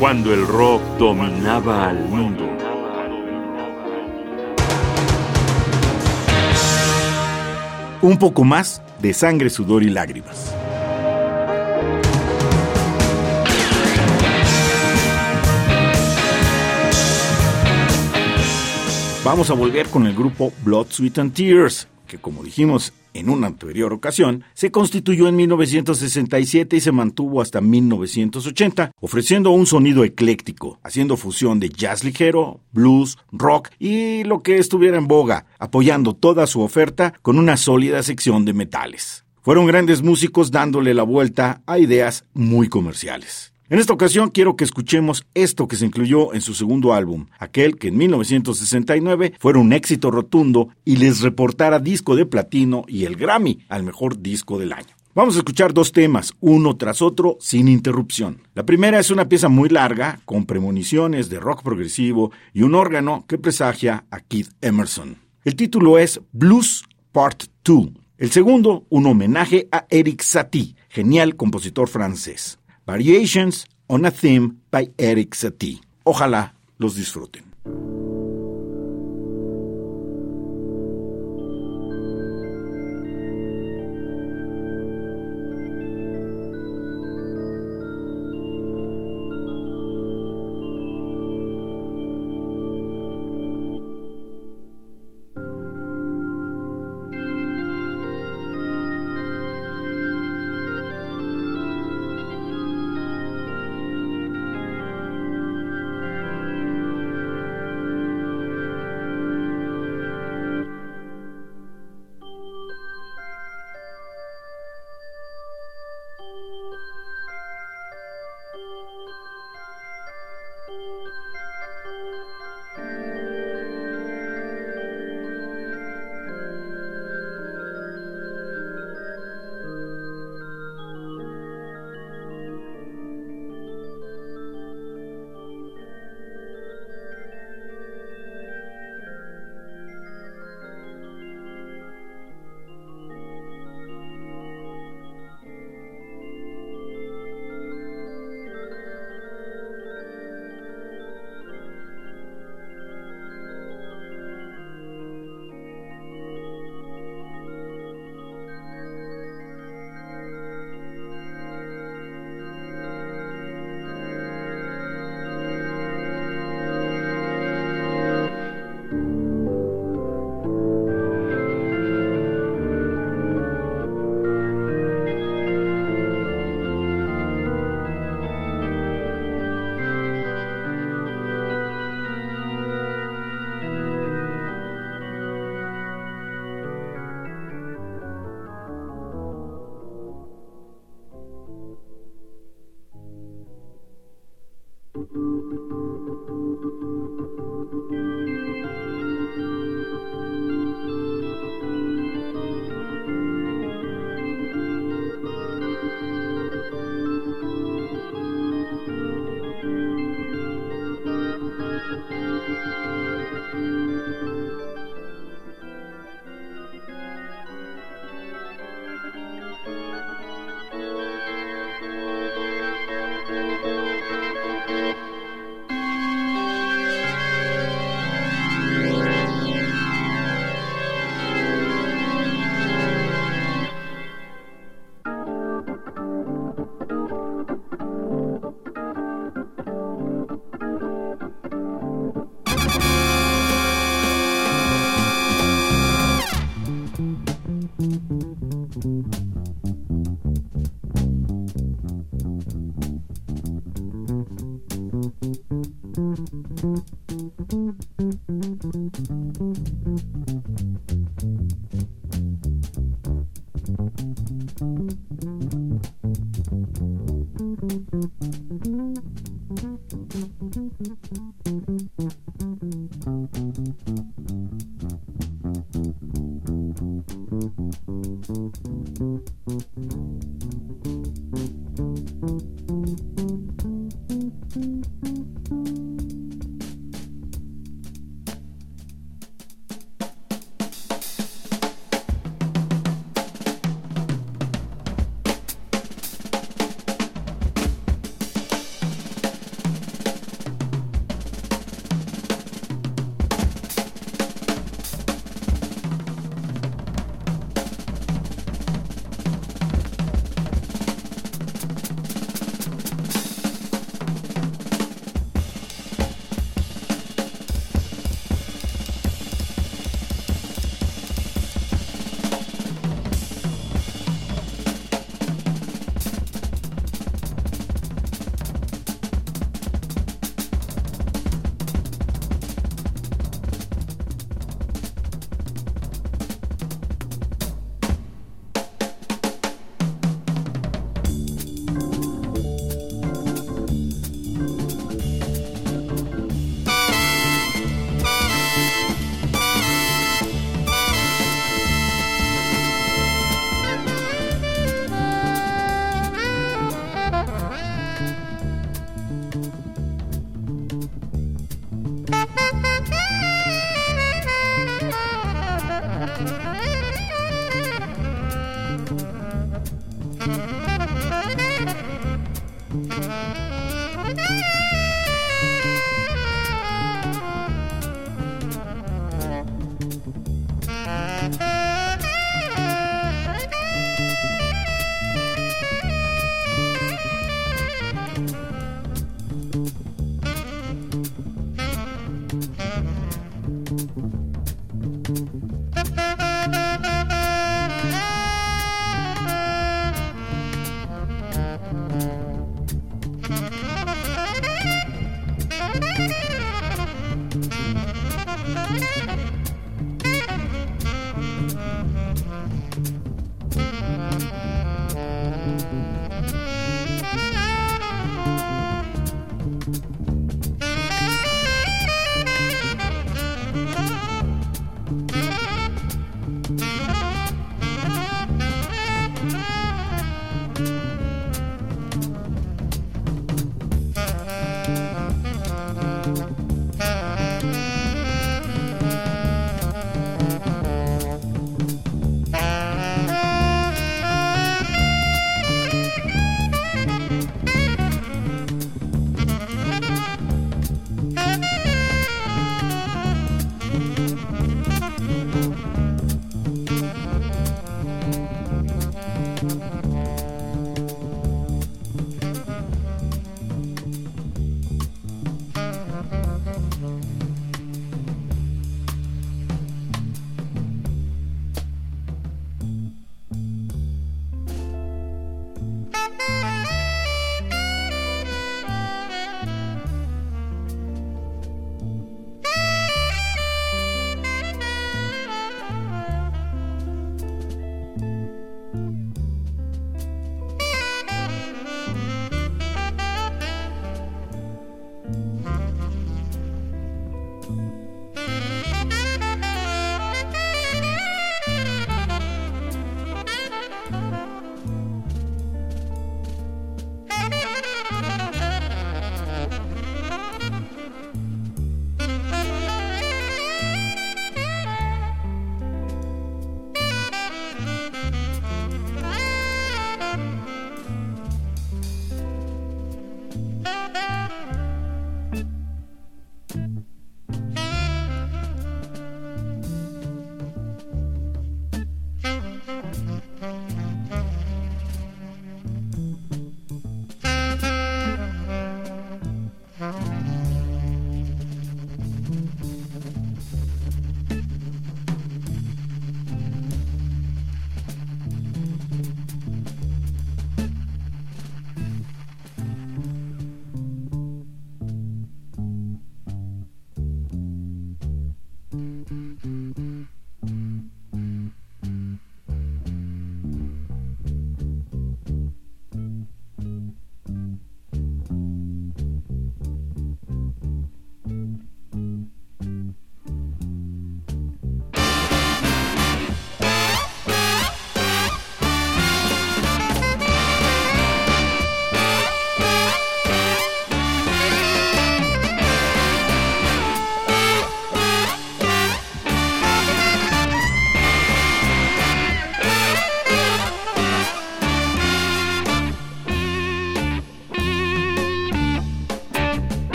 cuando el rock dominaba al mundo. Un poco más de sangre, sudor y lágrimas. Vamos a volver con el grupo Blood, Sweat and Tears, que como dijimos en una anterior ocasión, se constituyó en 1967 y se mantuvo hasta 1980, ofreciendo un sonido ecléctico, haciendo fusión de jazz ligero, blues, rock y lo que estuviera en boga, apoyando toda su oferta con una sólida sección de metales. Fueron grandes músicos dándole la vuelta a ideas muy comerciales. En esta ocasión quiero que escuchemos esto que se incluyó en su segundo álbum, aquel que en 1969 fue un éxito rotundo y les reportara disco de platino y el Grammy al mejor disco del año. Vamos a escuchar dos temas, uno tras otro, sin interrupción. La primera es una pieza muy larga, con premoniciones de rock progresivo y un órgano que presagia a Keith Emerson. El título es Blues Part 2. El segundo, un homenaje a Eric Satie, genial compositor francés. Variations on a Theme by Eric Satie. Ojalá los disfruten.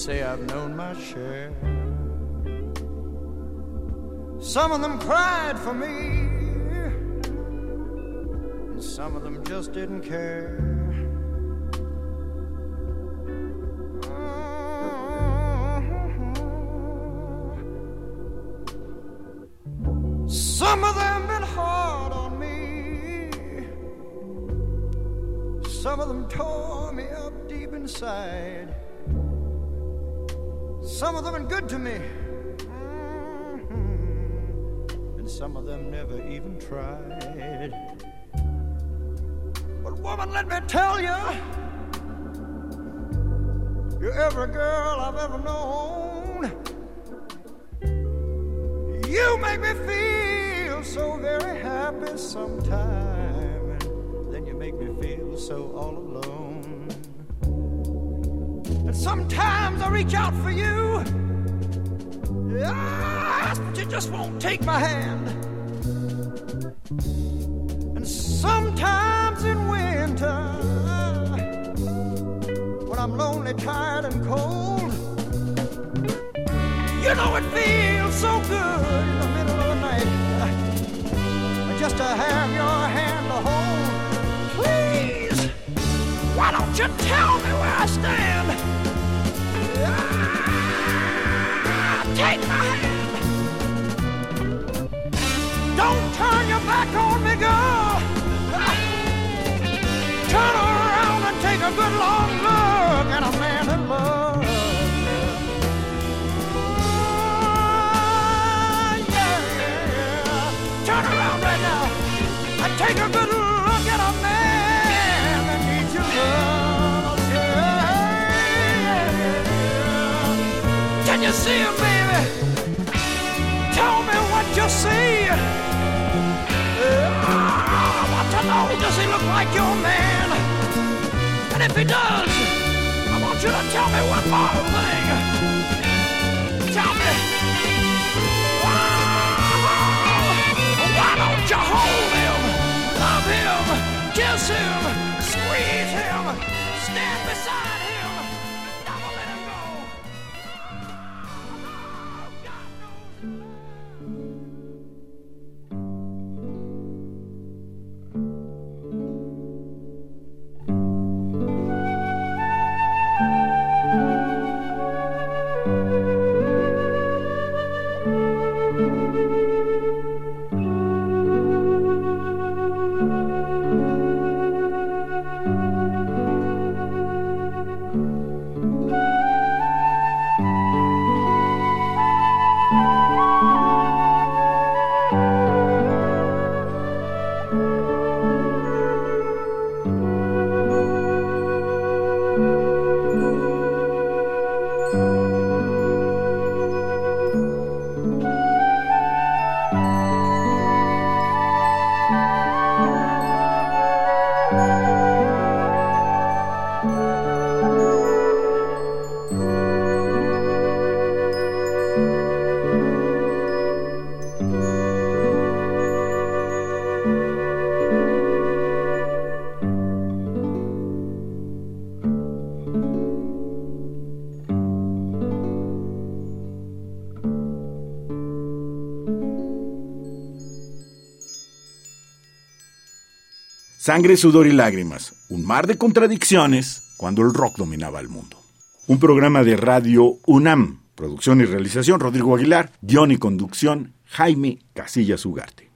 Say I've known my share. Some of them cried for me, and some of them just didn't care. Inside. Some of them are good to me. Mm-hmm. And some of them never even tried. But, woman, let me tell you, You're every girl I've ever known. You make me feel so very happy sometimes, and then you make me feel so all alone. And sometimes I reach out for you. Yes, but you just won't take my hand. And sometimes in winter, when I'm lonely, tired, and cold, you know it feels so good in the middle of the night just to have your hand to hold. Please, why don't you tell me where I stand? Take my hand. Don't turn your back on me, girl. Turn around and take a good long look at a man you. Ah, yeah, yeah. Turn around right now and take a good look at a man that needs your love. Yeah. yeah. Can you see him, baby? You see. Uh, I want to know, does he look like your man? And if he does, I want you to tell me one more thing. Tell me. Why don't you hold him, love him, kiss him, Sangre, sudor y lágrimas. Un mar de contradicciones cuando el rock dominaba el mundo. Un programa de radio UNAM. Producción y realización Rodrigo Aguilar. Guión y conducción Jaime Casillas Ugarte.